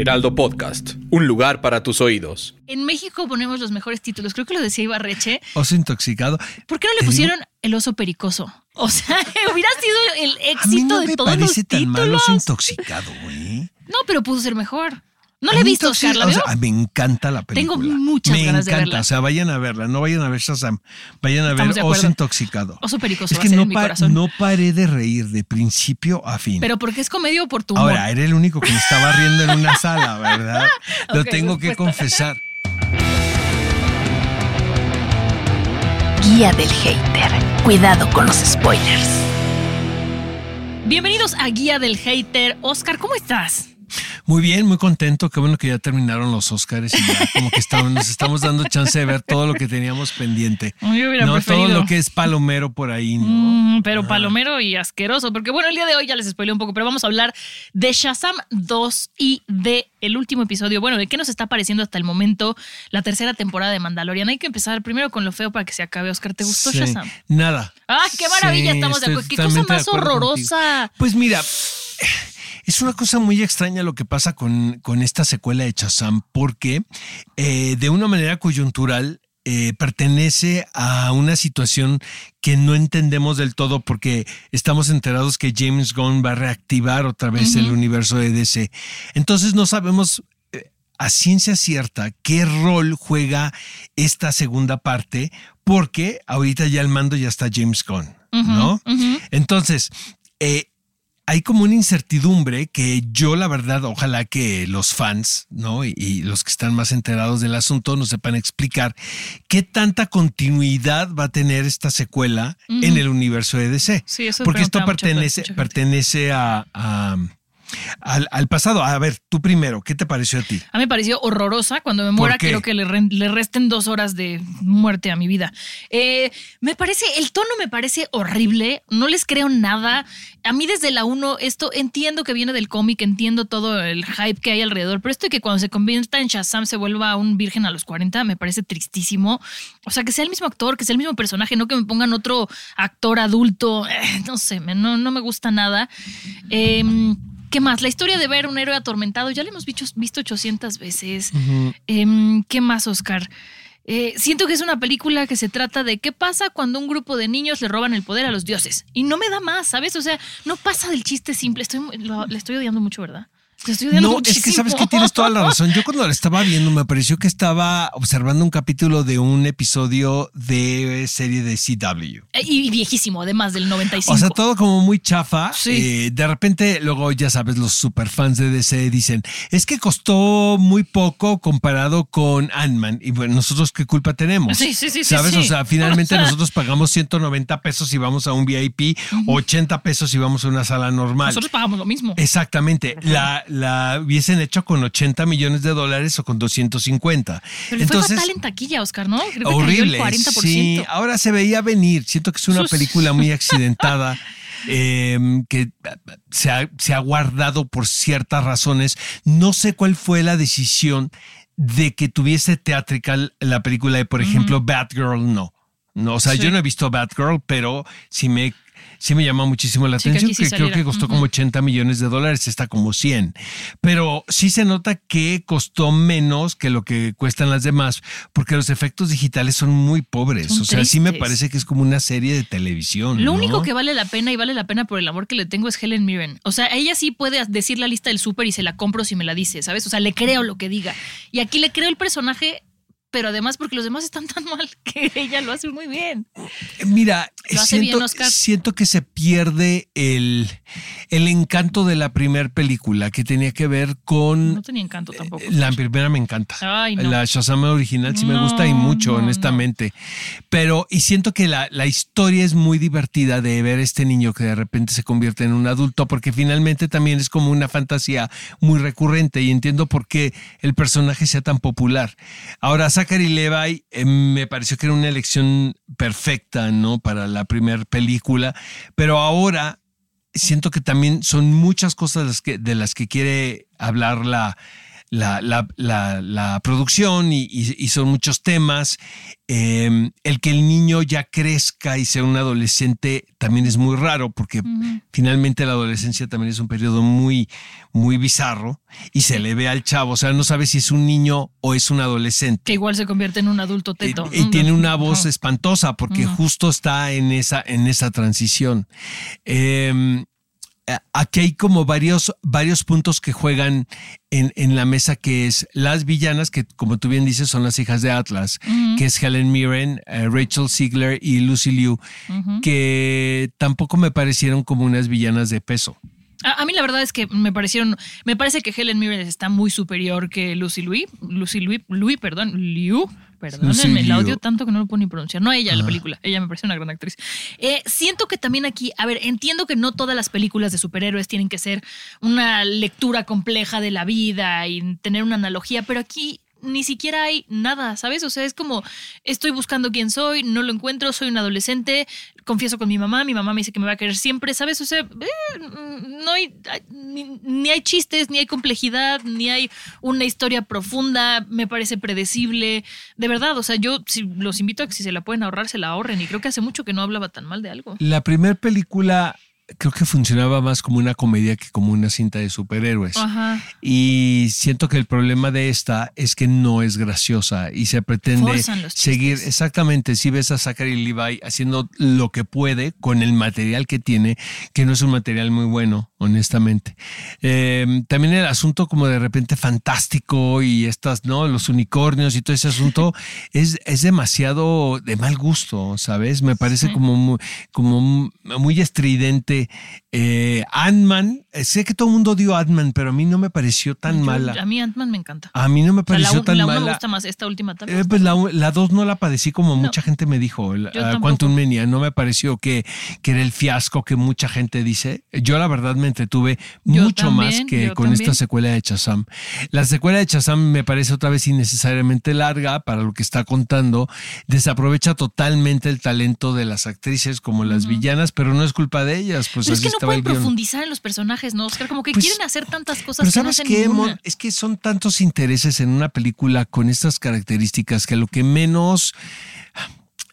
Heraldo Podcast, un lugar para tus oídos. En México ponemos los mejores títulos. Creo que lo decía Ibarreche. Oso intoxicado. ¿Por qué no le digo- pusieron el oso pericoso? O sea, hubiera sido el A mí éxito no de me todos los parece tan títulos. oso intoxicado, güey. No, pero pudo ser mejor. No A la he mí visto, Oscar. ¿La o sea, veo? me encanta la Tengo película. muchas me ganas de encanta. verla. O sea, vayan a verla. No vayan a ver Shazam. Vayan a ver Estamos de Oso intoxicado. Oso pericoso es va que a ser no, en mi pa- corazón. no paré de reír de principio a fin. Pero porque es comedia o por tu humor. Ahora, era el único que me estaba riendo en una sala, ¿verdad? Lo tengo que confesar. Guía del hater. Cuidado con los spoilers. Bienvenidos a Guía del Hater. Oscar, ¿cómo estás? Muy bien, muy contento. Qué bueno que ya terminaron los Oscars y ya como que estamos, nos estamos dando chance de ver todo lo que teníamos pendiente. Yo hubiera no, preferido. todo lo que es palomero por ahí, ¿no? Mm, pero palomero y asqueroso, porque bueno, el día de hoy ya les spoilé un poco, pero vamos a hablar de Shazam 2 y de el último episodio. Bueno, de qué nos está pareciendo hasta el momento la tercera temporada de Mandalorian. Hay que empezar primero con lo feo para que se acabe. Oscar, ¿te gustó Sí, Shazam? Nada. ¡Ay, qué maravilla! Sí, estamos de acuerdo. ¡Qué cosa más horrorosa! contigo. Pues mira, es una cosa muy extraña lo que pasa con, con esta secuela de Shazam, porque eh, de una manera coyuntural eh, pertenece a una situación que no entendemos del todo porque estamos enterados que James Gunn va a reactivar otra vez el universo de DC. Entonces no sabemos eh, a ciencia cierta qué rol juega esta segunda parte porque ahorita ya el mando ya está James Gunn, ¿no? Entonces, eh, hay como una incertidumbre que yo, la verdad, ojalá que los fans, ¿no? Y, y los que están más enterados del asunto nos sepan explicar qué tanta continuidad va a tener esta secuela en el universo de DC. Sí, eso Porque esto mucha- pertenece, mucha pertenece a, a- al, al pasado. A ver, tú primero, ¿qué te pareció a ti? A mí me pareció horrorosa. Cuando me muera, quiero que le, le resten dos horas de muerte a mi vida. Eh, me parece, el tono me parece horrible. No les creo nada. A mí desde la 1, esto entiendo que viene del cómic, entiendo todo el hype que hay alrededor, pero esto de que cuando se convierta en Shazam se vuelva un virgen a los 40 me parece tristísimo. O sea, que sea el mismo actor, que sea el mismo personaje, no que me pongan otro actor adulto. Eh, no sé, no, no me gusta nada. Em, ¿Qué más? La historia de ver un héroe atormentado, ya lo hemos visto, visto 800 veces. Em, ¿Qué más, Oscar? Eh, siento que es una película que se trata de qué pasa cuando un grupo de niños le roban el poder a los dioses. Y no me da más, ¿sabes? O sea, no pasa del chiste simple. Estoy, lo- le estoy odiando mucho, ¿verdad? No, es que sabes que tienes toda la razón. Yo cuando la estaba viendo me pareció que estaba observando un capítulo de un episodio de serie de CW. Eh, Y viejísimo, además del 95. O sea, todo como muy chafa. Sí. Eh, de repente, luego, ya sabes, los superfans de DC dicen, es que costó muy poco comparado con Ant-Man. Y bueno, nosotros qué culpa tenemos. Sí, sí, sí, sí, ¿Sabes? sí. O sea, finalmente O sea. nosotros pagamos 190 pesos si vamos a un VIP, 80 pesos si vamos a una sala normal. Nosotros pagamos lo mismo. Exactamente. La, la hubiesen hecho con 80 millones de dólares o con 250. Pero le fue fatal en taquilla, Oscar, ¿no? Creo que cayó horrible. el 40%. Sí, ahora se veía venir. Siento que es una Sus- película muy accidentada. eh, que se ha, se ha guardado por ciertas razones. No sé cuál fue la decisión de que tuviese teatrical la película de, por ejemplo, Batgirl, no. No, o sea, Sí. yo no he visto Batgirl, pero sí me, sí me llama muchísimo la Sí, atención, sí que creo que costó como 80 millones de dólares, está como 100. Pero sí se nota que costó menos que lo que cuestan las demás, porque los efectos digitales son muy pobres. Son o sea, sí me parece que es como una serie de televisión. Lo ¿no? único que vale la pena y vale la pena por el amor que le tengo es Helen Mirren. O sea, ella sí puede decir la lista del súper y se la compro si me la dice, ¿sabes? O sea, le creo lo que diga. Y aquí le creo el personaje, pero además porque los demás están tan mal que ella lo hace muy bien. Mira, Lo hace siento, bien, Oscar. siento que se pierde el, el encanto de la primera película que tenía que ver con... No tenía encanto tampoco. Eh, La primera me encanta. Ay, no. La Shazam original sí me gusta y mucho, no, honestamente. Pero, y siento que la, la historia es muy divertida de ver este niño que de repente se convierte en un adulto, porque finalmente también es como una fantasía muy recurrente y entiendo por qué el personaje sea tan popular. Ahora, Zachary Levi eh, me pareció que era una elección perfecta, ¿no? Para la primera película, pero ahora siento que también son muchas cosas las que, de las que quiere hablar la, la, la- la- la producción y, y- y son muchos temas. Eh, el que el niño ya crezca y sea un adolescente también es muy raro porque finalmente la adolescencia también es un periodo muy, muy bizarro y se le ve al chavo, o sea, no sabe si es un niño o es un adolescente. Que igual se convierte en un adulto teto. y tiene una voz espantosa porque justo está en esa, en esa transición. Eh, aquí hay como varios, varios puntos que juegan en, en la mesa, que es las villanas, que como tú bien dices, son las hijas de Atlas, que es Helen Mirren, eh, Rachel Ziegler y Lucy Liu, que tampoco me parecieron como unas villanas de peso. A, a mí la verdad es que me parecieron, me parece que Helen Mirren está muy superior que Lucy Louis, Lucy Louis, Louis, perdón, Liu, perdónenme, la odio tanto que no lo puedo ni pronunciar. No ella, la película, ella me parece una gran actriz. Eh, siento que también aquí, a ver, entiendo que no todas las películas de superhéroes tienen que ser una lectura compleja de la vida y tener una analogía, pero aquí ni siquiera hay nada, ¿sabes? O sea, es como estoy buscando quién soy, no lo encuentro, soy un adolescente, confieso con mi mamá, mi mamá me dice que me va a querer siempre, ¿sabes? O sea, eh, no hay, ni hay chistes, ni hay complejidad, ni hay una historia profunda, me parece predecible. De verdad, o sea, yo si los invito a que si se la pueden ahorrar, se la ahorren. Y creo que hace mucho que no hablaba tan mal de algo. La primera película creo que funcionaba más como una comedia que como una cinta de superhéroes. Ajá. Y siento que el problema de esta es que no es graciosa y se pretende seguir exactamente. Si ves a Zachary Levi haciendo lo que puede con el material que tiene, que no es un material muy bueno, honestamente. Eh, también el asunto como de repente fantástico y estas, ¿no? Los unicornios y todo ese asunto es, es demasiado de mal gusto, ¿sabes? Me parece Sí. como, muy, como muy estridente. Eh, Ant-Man, sé que todo el mundo dio Ant-Man, pero a mí no me pareció tan Yo- mala. A mí Ant-Man me encanta. A mí no me O sea, la, pareció tan la uno me mala. gusta más, esta última también. Eh, pues la, la dos no la padecí como No. mucha gente me dijo, la-. Quantum Mania, no me pareció que, que era el fiasco que mucha gente dice. Yo la verdad me entretuve Yo mucho más que con también. esta secuela de Chazam. La secuela de Chazam me parece otra vez innecesariamente larga para lo que está contando. Desaprovecha totalmente el talento de las actrices como las villanas, pero no es culpa de ellas. Pues Pero es que no pueden profundizar en los personajes, ¿no, Oscar? Como que Pues, quieren hacer tantas cosas Pero que no sabes hacen qué. Mon? es que son tantos intereses en una película con estas características que lo que menos,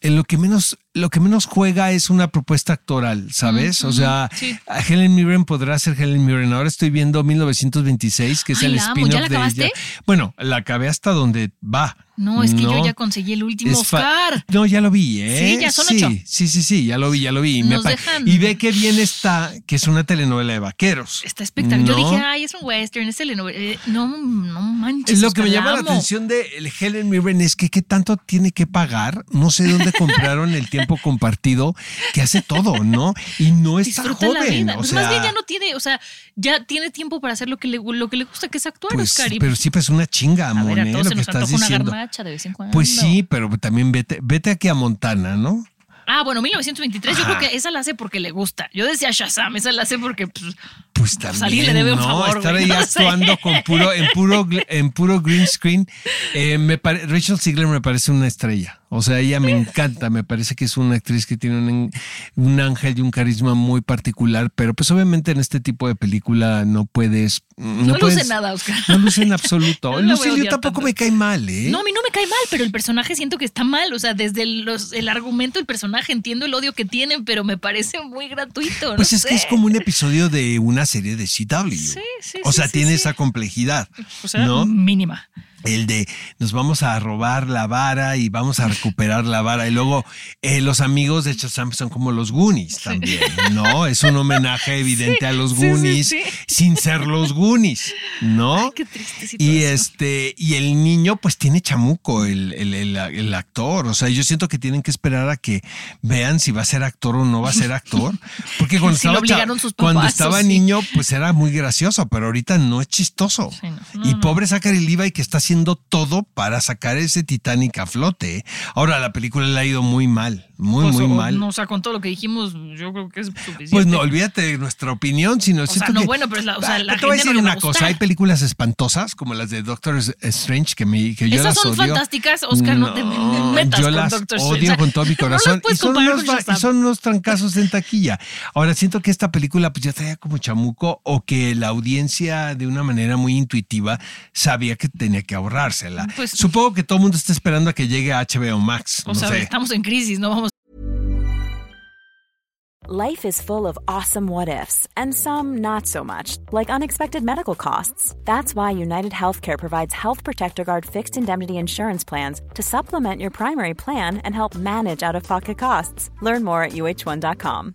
en lo que menos, lo que menos juega es una propuesta actoral, ¿sabes? O sea, sí. Helen Mirren podrá ser Helen Mirren. Ahora estoy viendo 1926, que es Ay, el spin-off ¿Ya la de ella. Bueno, la acabé hasta donde va. No, es que yo ya conseguí el último Oscar. No, ya lo vi, ¿eh? Sí, ya son sí, ocho. Sí, sí, sí, ya lo vi, ya lo vi. Y, Nos dejan- y ve que bien está, que es una telenovela de vaqueros. Está espectacular. Yo dije, ay, es un western, es telenovela. Eh, No, no manches. Es lo que me llama la atención de el Helen Mirren es que qué tanto tiene que pagar. No sé dónde compraron el tiempo compartido que hace todo, ¿no? Y no está Disfruta la joven. vida. O Pues sea, más bien ya no tiene, o sea, ya tiene tiempo para hacer lo que le, lo que le gusta, que es actuar, pues, Oscar. Y, pero sí, pues una chinga, a amor, ver, a ¿eh? lo que estás una diciendo. de vez en cuando. Pues sí, pero también vete, vete aquí a Montana, ¿no? Ah, bueno, 1923, yo Ajá. creo que esa la hace porque le gusta. Yo decía Shazam, esa la hace porque pues, Pues Pues también, alguien le debe un ¿no? favor, Estar ahí no sé. actuando con puro, en puro, en puro green screen. Eh, me pare- Rachel Ziegler me parece una estrella. O sea, ella me encanta. Me parece que es una actriz que tiene un, un ángel y un carisma muy particular. Pero pues obviamente en este tipo de película no puedes. No, no, puedes, luce nada, Oscar. No luce en absoluto. No Lucilio tampoco tanto. me cae mal, ¿eh? No, a mí no me cae mal, pero el personaje siento que está mal. O sea, desde los- el argumento del personaje entiendo el odio que tienen, pero me parece muy gratuito. Pues no es que es como un episodio de una serie de CW. Sí, sí, o sí, sea, sí, tiene sí. esa complejidad. O sea, ¿no? mínima. El de nos vamos a robar la vara y vamos a recuperar la vara. Y luego eh, los amigos de Shazam son como los Goonies también, ¿no? Es un homenaje evidente a los Goonies sí. sin ser los Goonies, ¿no? Qué triste Y este, y el niño, pues tiene chamuco, el, el- el- el actor. O sea, yo siento que tienen que esperar a que vean si va a ser actor o no va a ser actor. Porque cuando, estaba, cuando estaba niño, pues era muy gracioso, pero ahorita no es chistoso. Sí, no, no, y pobre Zachary Levi que está haciendo todo para sacar ese Titanic a flote. Ahora, la película le ha ido muy mal, muy, Pues, muy o- mal. no, o sea, con todo lo que dijimos, yo creo que es suficiente. Pues no, olvídate de nuestra opinión, sino O sea, no, que- bueno, pero es la- o sea, Ah, la te voy a decir no una cosa, gustar. hay películas espantosas como las de Doctor Strange que, me, que yo Esas las son odio. fantásticas, Oscar, no te metas yo con las Doctor odio con todo mi corazón. y, son unos, y son trancazos en taquilla. Ahora siento que esta película pues ya traía como chamuco o que la audiencia de una manera muy intuitiva sabía que tenía que ahorrársela. Pues- Supongo que todo el mundo está esperando a que llegue a HBO Max. O no sea, sé. estamos en crisis, no vamos Life is full of awesome what ifs, and some not so much, like unexpected medical costs. That's why United Healthcare provides Health Protector Guard fixed indemnity insurance plans to supplement your primary plan and help manage out of pocket costs. Learn more at uh1.com.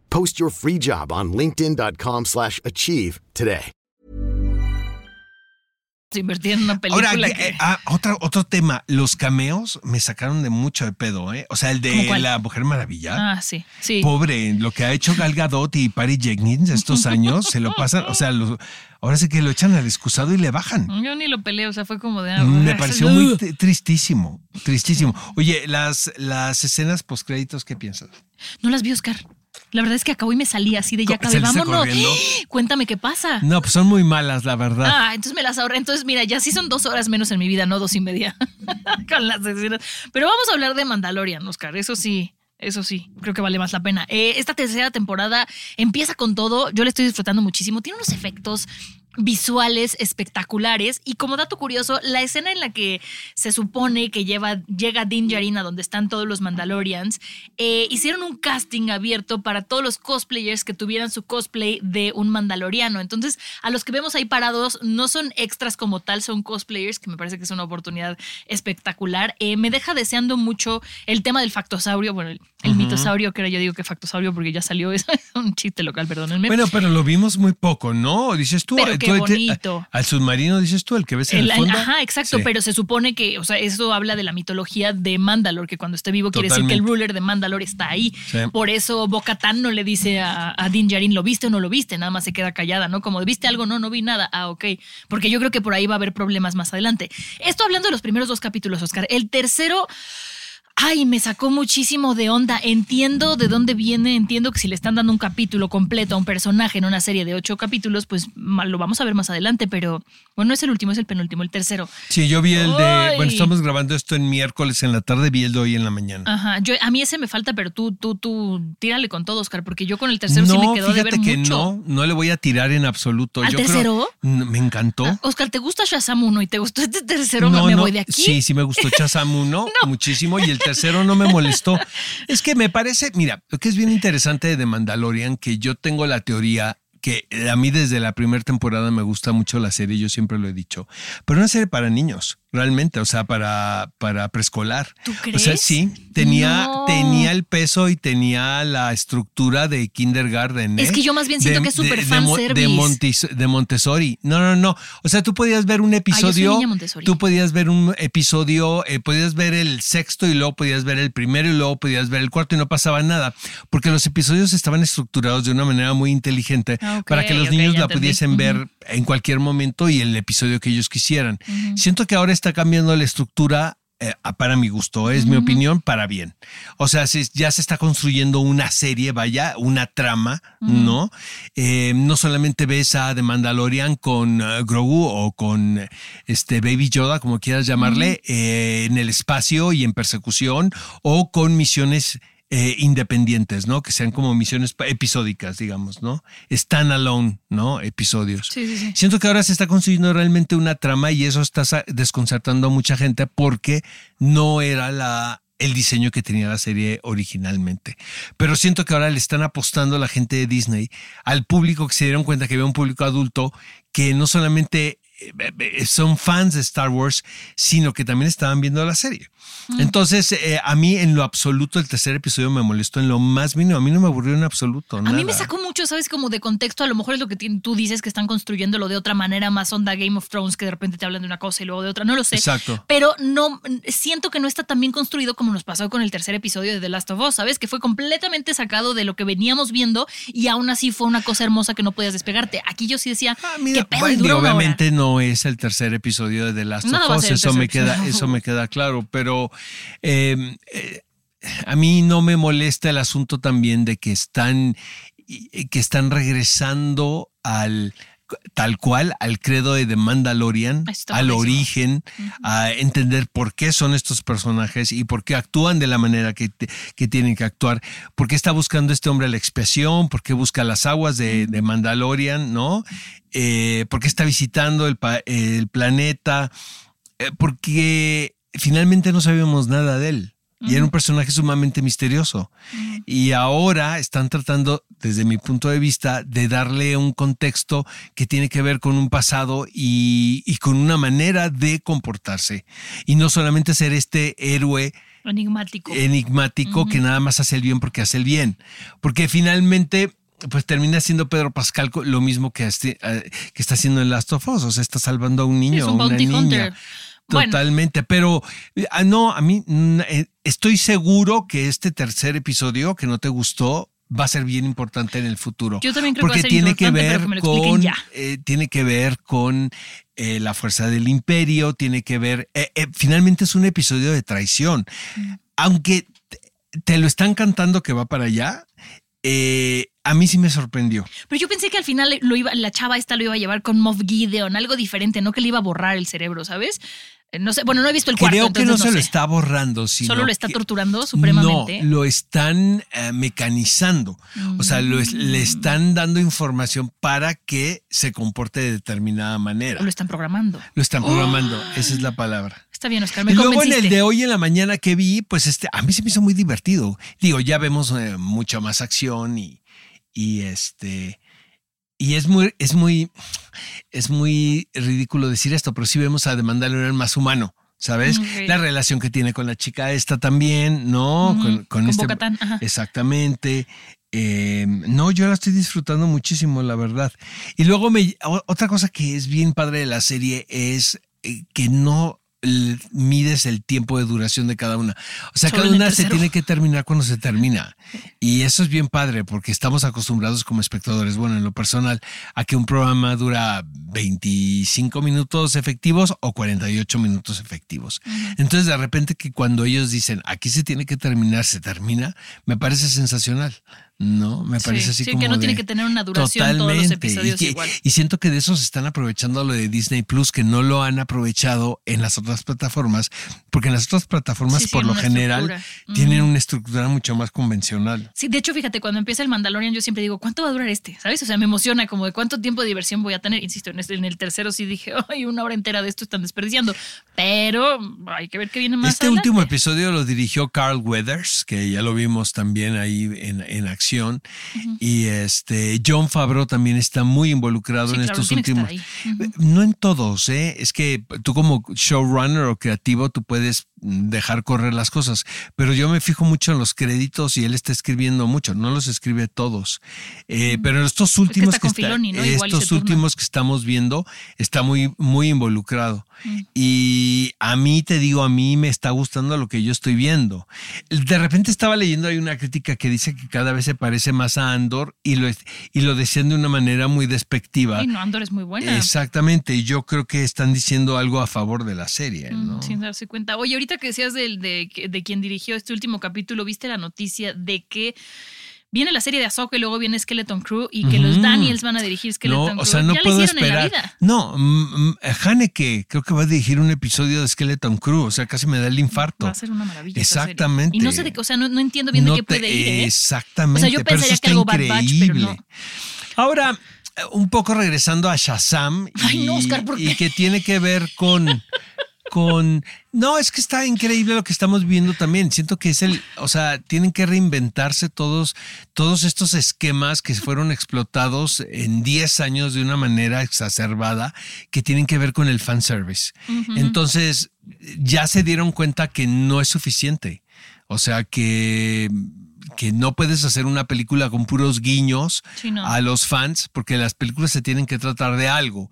Post your free job on linkedin.com/achieve slash achieve today. invertir en una película Ahora, que... eh, ah, otro, otro tema, los cameos me sacaron de mucho de pedo, ¿eh? O sea, el ¿Cómo de la Mujer Maravilla. Ah, sí, sí. Pobre, lo que ha hecho Gal Gadot y Patty Jenkins estos años, se lo pasan, o sea, los- ahora sí que lo echan al excusado y le bajan. Yo ni lo peleé, o sea, fue como de... ah, Me pareció muy tristísimo, tristísimo. Oye, las, las escenas postcréditos, ¿qué piensas? No las vi, Oscar. La verdad es que acabó y me salí así de ya acabé. ¿Saliste Vámonos. Cuéntame qué pasa. No, pues son muy malas, la verdad. Ah, entonces me las ahorré. Entonces, mira, ya sí son dos horas menos en mi vida, no dos y media. Con las escenas. Pero vamos a hablar de Mandalorian, Oscar. Eso sí. Eso sí, creo que vale más la pena. Eh, esta tercera temporada empieza con todo. Yo le estoy disfrutando muchísimo. Tiene unos efectos visuales espectaculares. Y como dato curioso, la escena en la que se supone que lleva, llega Din Djarin a donde están todos los Mandalorians, eh, hicieron un casting abierto para todos los cosplayers que tuvieran su cosplay de un Mandaloriano. Entonces, a los que vemos ahí parados no son extras como tal, son cosplayers, que me parece que es una oportunidad espectacular. Eh, me deja deseando mucho el tema del factosaurio, bueno, el, el mitosaurio, que ahora yo digo que factosaurio porque ya salió, es un chiste local, perdónenme. Bueno, pero lo vimos muy poco, ¿no? Dices tú. Pero tú- qué bonito. al submarino dices tú, el que ves en el, El- fondo. ajá, exacto, Sí. pero se supone que, o sea, eso habla de la mitología de Mandalore, que cuando esté vivo quiere decir que el Totalmente. ruler de Mandalore está ahí. Sí. Por eso Bo-Katan no le dice a, a Din Djarin, ¿lo viste o no lo viste? Nada más se queda callada, ¿no? Como, ¿viste algo? No, no vi nada. Ah, ok. Porque yo creo que por ahí va a haber problemas más adelante. Esto hablando de los primeros dos capítulos, Oscar. El tercero... Ay, me sacó muchísimo de onda. Entiendo de dónde viene, entiendo que si le están dando un capítulo completo a un personaje en una serie de ocho capítulos, pues lo vamos a ver más adelante, pero bueno, no es el último, es el penúltimo, el tercero. Sí, yo vi el de. Ay. Bueno, estamos grabando esto en miércoles en la tarde, vi el de hoy en la mañana. Ajá, yo, a mí ese me falta, pero tú, tú, tú, tírale con todo, Oscar, porque yo con el tercero sí me no, quedó de fíjate ver que mucho. no, no le voy a tirar en absoluto. ¿Al Yo tercero? Me encantó. Ah, Oscar, ¿te gusta Shazam 1 y te gustó este tercero? No, me no, voy de aquí. Sí, sí me gustó Chazam 1 muchísimo y el tercero no me molestó. Es que me parece, mira, lo que es bien interesante de Mandalorian, que yo tengo la teoría que a mí desde la primera temporada me gusta mucho la serie, yo siempre lo he dicho, pero una serie para niños, realmente, o sea, para, para preescolar. ¿Tú O sea, crees? sí, tenía, No. tenía el peso y tenía la estructura de kindergarten. Es ¿eh? que yo más bien siento De- que es súper de- de de. Montis- de Montessori. No, no, no. O sea, tú podías ver un episodio. niña Montessori. Tú podías ver un episodio, eh, podías ver el sexto y luego podías ver el primero y luego podías ver el cuarto y no pasaba nada. Porque los episodios estaban estructurados de una manera muy inteligente Ah, para que los niños la entendí. pudiesen ver en cualquier momento y el episodio que ellos quisieran. Siento que ahora está cambiando la estructura eh, para mi gusto, es mi opinión, para bien. O sea, si ya se está construyendo una serie, vaya, una trama, ¿no? Eh, no solamente ves a The Mandalorian con eh, Grogu o con este Baby Yoda, como quieras llamarle, eh, en el espacio y en persecución, o con misiones eh, independientes, ¿no? Que sean como misiones episódicas, digamos, ¿no? Standalone, ¿no? Episodios. Sí, sí, sí. Siento que ahora se está construyendo realmente una trama y eso está desconcertando a mucha gente porque no era la el diseño que tenía la serie originalmente. Pero siento que ahora le están apostando a la gente de Disney, al público que se dieron cuenta que había un público adulto que no solamente son fans de Star Wars, sino que también estaban viendo la serie. Entonces, eh, a mí en lo absoluto el tercer episodio me molestó en lo más mínimo. A mí no me aburrió en absoluto. A mí me sacó mucho, ¿sabes? Como de contexto. A lo mejor es lo que tú dices que están construyéndolo de otra manera, más onda Game of Thrones, que de repente te hablan de una cosa y luego de otra. No lo sé. Exacto. Pero no siento que no está tan bien construido como nos pasó con el tercer episodio de The Last of Us, ¿sabes? Que fue completamente sacado de lo que veníamos viendo y aún así fue una cosa hermosa que no podías despegarte. Aquí yo sí decía, Ah, mira, ¿qué pedo? Y bueno, hora. obviamente no es el tercer episodio de The Last of Us, eso me queda, eso me queda claro, pero eh, eh, a mí no me molesta el asunto también de que están, que están regresando al tal cual al credo de The Mandalorian, Está al origen, a entender por qué son estos personajes y por qué actúan de la manera que, te- que tienen que actuar, por qué está buscando este hombre la expiación, por qué busca las aguas de, de Mandalorian, ¿no? Eh, por qué está visitando el, el planeta, Eh, porque finalmente no sabíamos nada de él. Y era un personaje sumamente misterioso. Y ahora están tratando, desde mi punto de vista, de darle un contexto que tiene que ver con un pasado y, y con una manera de comportarse. Y no solamente ser este héroe Enigmático. enigmático que nada más hace el bien porque hace el bien. Porque finalmente, pues termina siendo Pedro Pascal lo mismo que, este- eh, que está haciendo en Last of Us. O sea, está salvando a un niño, es un a una bounty niña. hunter. Bueno. Totalmente, pero ah, no, a mí mm, eh, estoy seguro que este tercer episodio que no te gustó va a ser bien importante en el futuro. Yo también creo que va a porque ser tiene que ver que con eh, tiene que ver con eh, la fuerza del imperio, tiene que ver eh, finalmente es un episodio de traición. Mm. Aunque te, te lo están cantando que va para allá, eh, a mí sí me sorprendió. Pero yo pensé que al final lo iba, la chava esta lo iba a llevar con Moff Gideon, algo diferente, no que le iba a borrar el cerebro, ¿sabes? Eh, No sé, bueno, no he visto el cuarto. Creo que no entonces se lo está borrando, sino Solo lo está torturando supremamente. No, lo están eh, mecanizando. O sea, lo es- le están dando información para que se comporte de determinada manera. Lo están programando. Lo están programando, esa es la palabra. Está bien, Oscar, me y luego en el de hoy en la mañana que vi, pues este, a mí se me hizo muy divertido. Digo, ya vemos eh, mucha más acción y, y este. Y es muy, es muy, es muy ridículo decir esto, pero sí vemos a The Mandalorian más humano, ¿sabes? Ok. La relación que tiene con la chica esta también, ¿no? Ujú, Con, con con este. Exactamente. Eh, no, yo la estoy disfrutando muchísimo, la verdad. Y luego me, otra cosa que es bien padre de la serie es eh, que no mides el tiempo de duración de cada una. O sea, Solo cada una se tiene que terminar cuando se termina. Y eso es bien padre porque estamos acostumbrados como espectadores, bueno, en lo personal, a que un programa dura 25 minutos efectivos o 48 minutos efectivos. Entonces, de repente que cuando ellos dicen, aquí se tiene que terminar, se termina, me parece sensacional. No, me Sí, parece así sí, como que no de- tiene que tener una duración todos los episodios y, que- igual. y siento que de eso se están aprovechando lo de Disney Plus, que no lo han aprovechado en las otras plataformas, porque en las otras plataformas, Sí, por lo general, estructura. tienen una estructura mucho más convencional. Sí, de hecho, fíjate, cuando empieza el Mandalorian, yo siempre digo, ¿cuánto va a durar este? ¿Sabes? O sea, me emociona como de cuánto tiempo de diversión voy a tener. Insisto, en, este- en el tercero sí dije, ay, una hora entera de esto están desperdiciando. Pero hay que ver qué viene más Este adelante. último episodio lo dirigió Carl Weathers, que ya lo vimos también ahí en, en acción. Y este John Favreau también está muy involucrado Sí, en claro, estos últimos. Ujú. No en todos, ¿eh? Es que tú como showrunner o creativo, tú puedes dejar correr las cosas. Pero yo me fijo mucho en los créditos y él está escribiendo mucho, no los escribe todos. Eh, Pero en estos que últimos y se estos últimos que estamos viendo, está muy, muy involucrado. Y a mí te digo, a mí me está gustando lo que yo estoy viendo. De repente estaba leyendo hay una crítica que dice que cada vez se parece más a Andor y lo, y lo decían de una manera muy despectiva. Ay, no, Andor es muy buena. Exactamente, y yo creo que están diciendo algo a favor de la serie, ¿no? Mm, Sin darse cuenta. Oye, ahorita ahorita que decías del- de, de quien dirigió este último capítulo, viste la noticia de que viene la serie de Ahsoka y luego viene Skeleton Crew y que los. Daniels van a dirigir Skeleton No, Crew. o sea, no ya puedo esperar. en la vida. No, mm, mm, Haneke creo que va a dirigir un episodio de Skeleton Crew, o sea, casi me da el infarto. Va a ser una maravilla. Exactamente. Y no sé de qué, o sea, no, no entiendo bien de qué te- puede ir. ¿eh? Exactamente. O sea, yo pero eso pensaría que algo Bad Batch, pero increíble. no. Ahora, eh, un poco regresando a Shazam Ay, y, no, Oscar, ¿por y qué? que tiene que ver con con no es que está increíble lo que estamos viendo también. Siento que es el o sea tienen que reinventarse todos todos estos esquemas que fueron explotados en 10 años de una manera exacerbada que tienen que ver con el fanservice. Ujú. entonces ya se dieron cuenta que no es suficiente. O sea que que no puedes hacer una película con puros guiños Sí, no. a los fans, porque las películas se tienen que tratar de algo.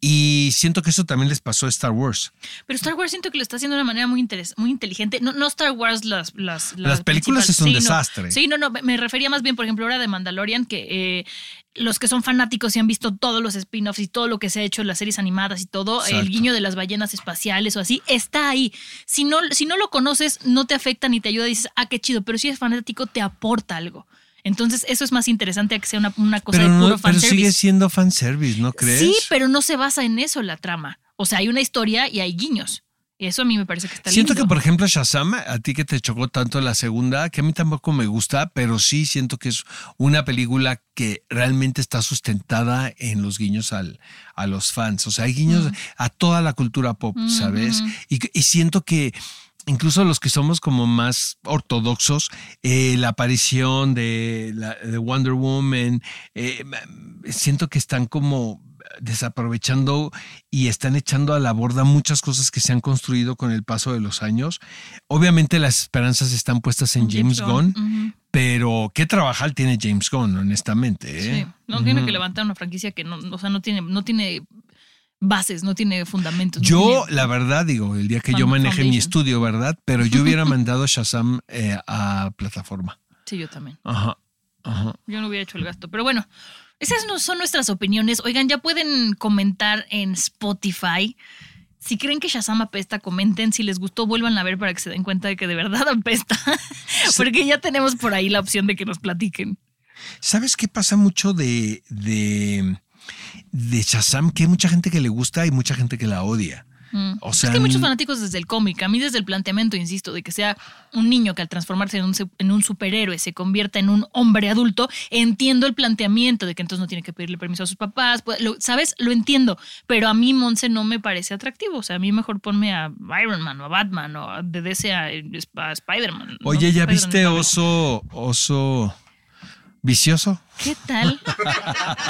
Y siento que eso también les pasó a Star Wars. Pero Star Wars siento que lo está haciendo de una manera muy, interes- muy inteligente. No, no Star Wars las... Las, Las películas es un Sí, no. desastre. Sí, no, no. Me refería más bien, por ejemplo, ahora de Mandalorian, que eh, los que son fanáticos y han visto todos los spin-offs y todo lo que se ha hecho en las series animadas y todo, Exacto. el guiño de las ballenas espaciales o así, está ahí. Si no, si no lo conoces, no te afecta ni te ayuda, dices, ah, qué chido. Pero si eres fanático, te aporta algo. Entonces, eso es más interesante a que sea una, una cosa Pero, de puro no, pero fanservice. sigue siendo fanservice, ¿no crees? Sí, pero no se basa en eso la trama. O sea, hay una historia y hay guiños. Y eso a mí me parece que está Siento lindo. que, por ejemplo, Shazam, a ti que te chocó tanto la segunda, que a mí tampoco me gusta, pero sí siento que es una película que realmente está sustentada en los guiños al, a los fans. O sea, hay guiños a toda la cultura pop, ¿sabes? Y, y siento que incluso los que somos como más ortodoxos, eh, la aparición de, la- de Wonder Woman, eh, siento que están como desaprovechando y están echando a la borda muchas cosas que se han construido con el paso de los años. Obviamente las esperanzas están puestas en James, Gunn, pero qué trabajar tiene James Gunn, honestamente. ¿eh? Sí. No tiene que levantar una franquicia que no, o sea, no tiene, no tiene bases, no tiene fundamentos. no Yo, tiene- la verdad, digo, el día que yo maneje mi estudio, ¿verdad? Pero yo hubiera mandado Shazam eh, a plataforma. Sí, yo también. Ajá. Ajá. Yo no hubiera hecho el gasto. Pero bueno, esas no son nuestras opiniones. Oigan, ya pueden comentar en Spotify. Si creen que Shazam apesta, comenten. Si les gustó, vuelvan a ver para que se den cuenta de que de verdad apesta. Porque ya tenemos por ahí la opción de que nos platiquen. ¿Sabes qué pasa mucho de, de, de Shazam? Que hay mucha gente que le gusta y mucha gente que la odia. Mm. O es que hay muchos fanáticos desde el cómic. A mí desde el planteamiento, insisto, de que sea un niño que al transformarse en un, se- en un superhéroe se convierta en un hombre adulto, entiendo el planteamiento de que entonces no tiene que pedirle permiso a sus papás. pues, lo- ¿Sabes? Lo entiendo. Pero a mí Monse no me parece atractivo. O sea, a mí mejor ponme a Iron Man o a Batman o a- de DC a, a Spider-Man. ¿no? Oye, ¿ya viste oso, oso vicioso? ¿Qué tal?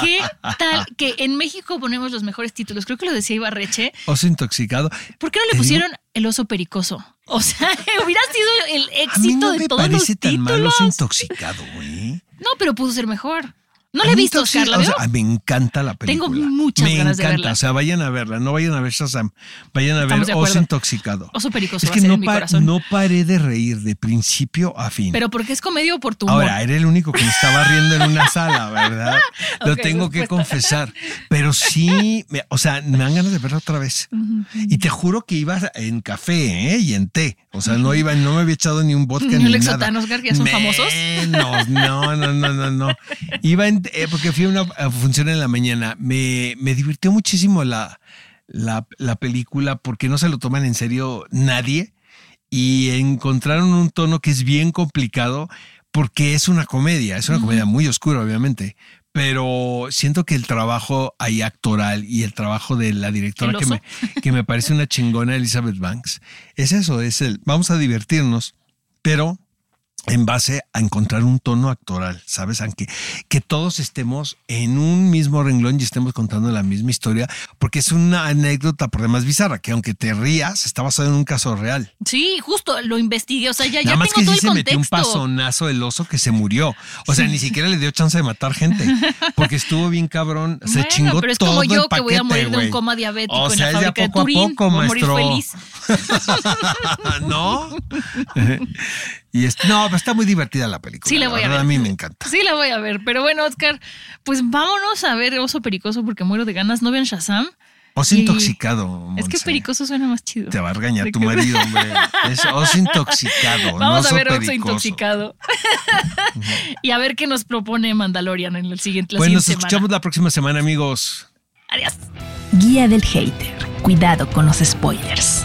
¿Qué tal que en México ponemos los mejores títulos? Creo que lo decía Ibarreche. Oso intoxicado. ¿Por qué no le digo- pusieron el oso pericoso? O sea, hubiera sido el A mí éxito no de me todos los parece tan títulos. malo oso intoxicado, güey. No, pero pudo ser mejor. No la he visto, Oscar, ¿la o veo? sea, me encanta la película. Tengo muchas me ganas de encanta. verla. O sea, vayan a verla, no vayan a ver Shazam, vayan a Estamos ver de Oso. Intoxicado. Oso pericoso es va que a ser no, en mi pa- corazón. no paré de reír de principio a fin. Pero porque es comedia o por tu humor. Ahora, era el único que me estaba riendo en una sala, ¿verdad? Lo tengo que confesar. Pero sí, me- o sea, me dan ganas de verla otra vez. Y te juro que iba en café ¿eh? y en té. O sea, no iba, no me había echado ni un vodka Ni ni el nada. Oscar, que ya son famosos. Menos, no, no, no, no, no. Iba en, eh, porque fui a una función en la mañana. Me, me divirtió muchísimo la, la, la película porque no se lo toman en serio nadie y encontraron un tono que es bien complicado porque es una comedia, es una comedia muy oscura, obviamente. Pero siento que el trabajo ahí actoral y el trabajo de la directora ¿El que me, que me parece una chingona, Elizabeth Banks, es eso, es el vamos a divertirnos, pero en base a encontrar un tono actoral, ¿sabes? Aunque que todos estemos en un mismo renglón y estemos contando la misma historia, porque es una anécdota por demás bizarra, que aunque te rías, está basado en un caso real. Sí, justo, lo investigué. O sea, ya, Nada ya más tengo que todo sí el se metió un pasonazo el oso que se murió. O sea, ni siquiera le dio chance de matar gente, porque estuvo bien cabrón. Se Bueno, chingó pero es todo como el yo que voy a paquete, morir de un coma diabético O en sea, la es de a fábrica de poco a poco, morir maestro. feliz. ¿No? Y es, no, pero está muy divertida la película. Sí, la voy a verdad, ver. A mí me encanta. Sí, la voy a ver. Pero bueno, Oscar, pues vámonos a ver Oso Pericoso porque muero de ganas. ¿No vean Shazam? Oso Y- intoxicado. Es que pericoso suena más chido. Te va a regañar ¿De tu qué? marido, hombre. Es oso intoxicado. no Vamos a ver Oso pericoso. intoxicado. y a ver qué nos propone Mandalorian en el siguiente, la Pues nos siguiente escuchamos semana. la próxima semana, amigos. Adiós. Guía del Hater. Cuidado con los spoilers.